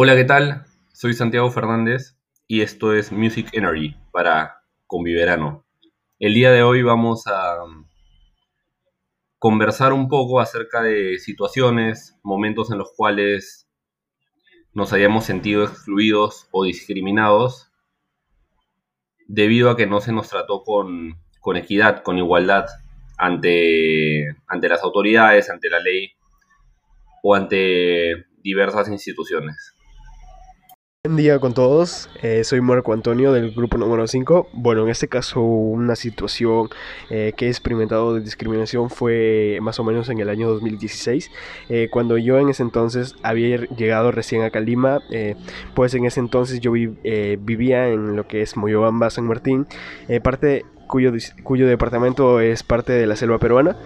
Hola, ¿qué tal? Soy Santiago Fernández y esto es Music Energy para Conviverano. El día de hoy vamos a conversar un poco acerca de situaciones, momentos en los cuales nos hayamos sentido excluidos o discriminados debido a que no se nos trató con, equidad, con igualdad ante, ante las autoridades, ante la ley o ante diversas instituciones. Buen día con todos, eh, soy Marco Antonio del grupo número 5. Bueno, en este caso una situación eh, que he experimentado de discriminación fue más o menos en el año 2016, eh, cuando yo en ese entonces había llegado recién a Calima, pues en ese entonces yo vivía en lo que es Moyobamba, San Martín, parte cuyo, cuyo departamento es parte de la selva peruana,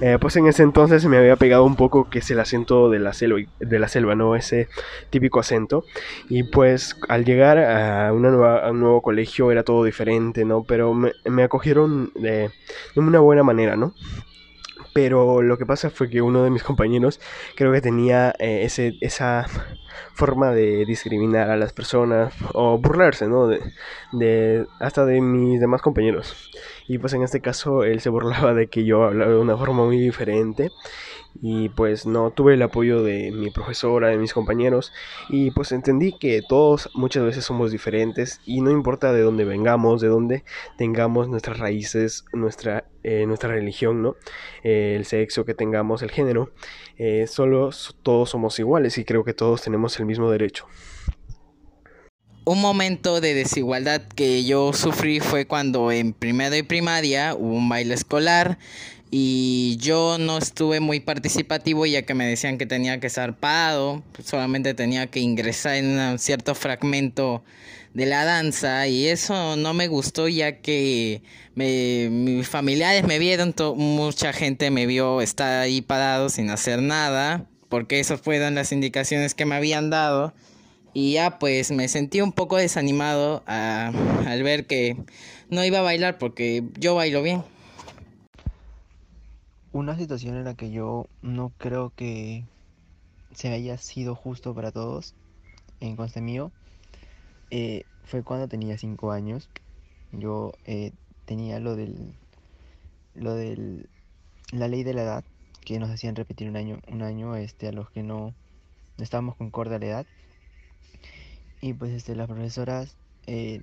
eh, pues en ese entonces me había pegado un poco que es el acento de la selva, de la selva ¿no? Ese típico acento. Y pues al llegar a, una nueva, un nuevo colegio era todo diferente, ¿no? Pero me, me acogieron de, de una buena manera, ¿no? Pero lo que pasa fue que uno de mis compañeros creo que tenía eh, ese, esa forma de discriminar a las personas o burlarse, ¿no? De, de, hasta de mis demás compañeros. Y pues en este caso él se burlaba de que yo hablaba de una forma muy diferente y pues no tuve el apoyo de mi profesora, de mis compañeros y pues entendí que todos muchas veces somos diferentes y no importa de dónde vengamos, de dónde tengamos nuestras raíces, nuestra, eh, nuestra religión, ¿no? Eh, el sexo que tengamos, el género, eh, solo todos somos iguales y creo que todos tenemos el mismo derecho. Un momento de desigualdad que yo sufrí fue cuando en primero y primaria hubo un baile escolar y yo no estuve muy participativo ya que me decían que tenía que estar parado, solamente tenía que ingresar en un cierto fragmento de la danza y eso no me gustó ya que mis familiares me vieron, mucha gente me vio estar ahí parado sin hacer nada, porque esas fueron las indicaciones que me habían dado y ya pues me sentí un poco desanimado al ver que no iba a bailar porque yo bailo bien. Una situación en la que yo no creo que se haya sido justo para todos en consta mío eh, fue cuando tenía 5 años. Yo eh, tenía lo del lo del la ley de la edad que nos hacían repetir un año un año este a los que no, estábamos con corda la edad y pues este las profesoras eh,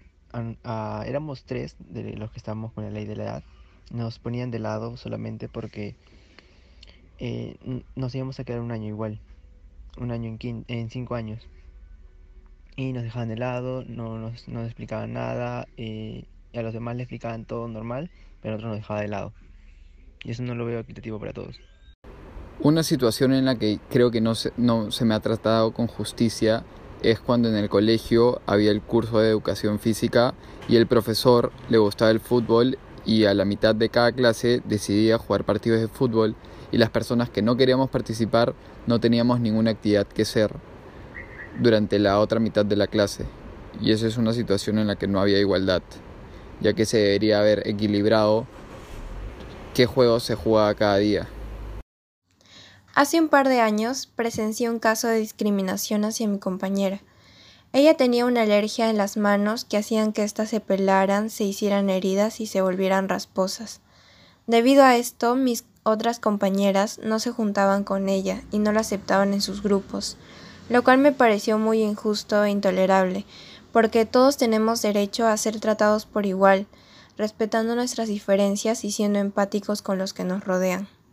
éramos tres de los que estábamos con la ley de la edad nos ponían de lado solamente porque eh, nos íbamos a quedar un año igual, un año en, en cinco años. Y nos dejaban de lado, no nos, explicaban nada, eh, y a los demás les explicaban todo normal, pero a nosotros nos dejaban de lado. Y eso no lo veo equitativo para todos. Una situación en la que creo que no se, no se me ha tratado con justicia es cuando en el colegio había el curso de educación física y el profesor le gustaba el fútbol y a la mitad de cada clase decidía jugar partidos de fútbol y las personas que no queríamos participar no teníamos ninguna actividad que hacer durante la otra mitad de la clase. Y esa es una situación en la que no había igualdad, ya que se debería haber equilibrado qué juego se jugaba cada día. Hace un par de años presencié un caso de discriminación hacia mi compañera. Ella tenía una alergia en las manos que hacían que éstas se pelaran, se hicieran heridas y se volvieran rasposas. Debido a esto, mis otras compañeras no se juntaban con ella y no la aceptaban en sus grupos, lo cual me pareció muy injusto e intolerable, porque todos tenemos derecho a ser tratados por igual, respetando nuestras diferencias y siendo empáticos con los que nos rodean.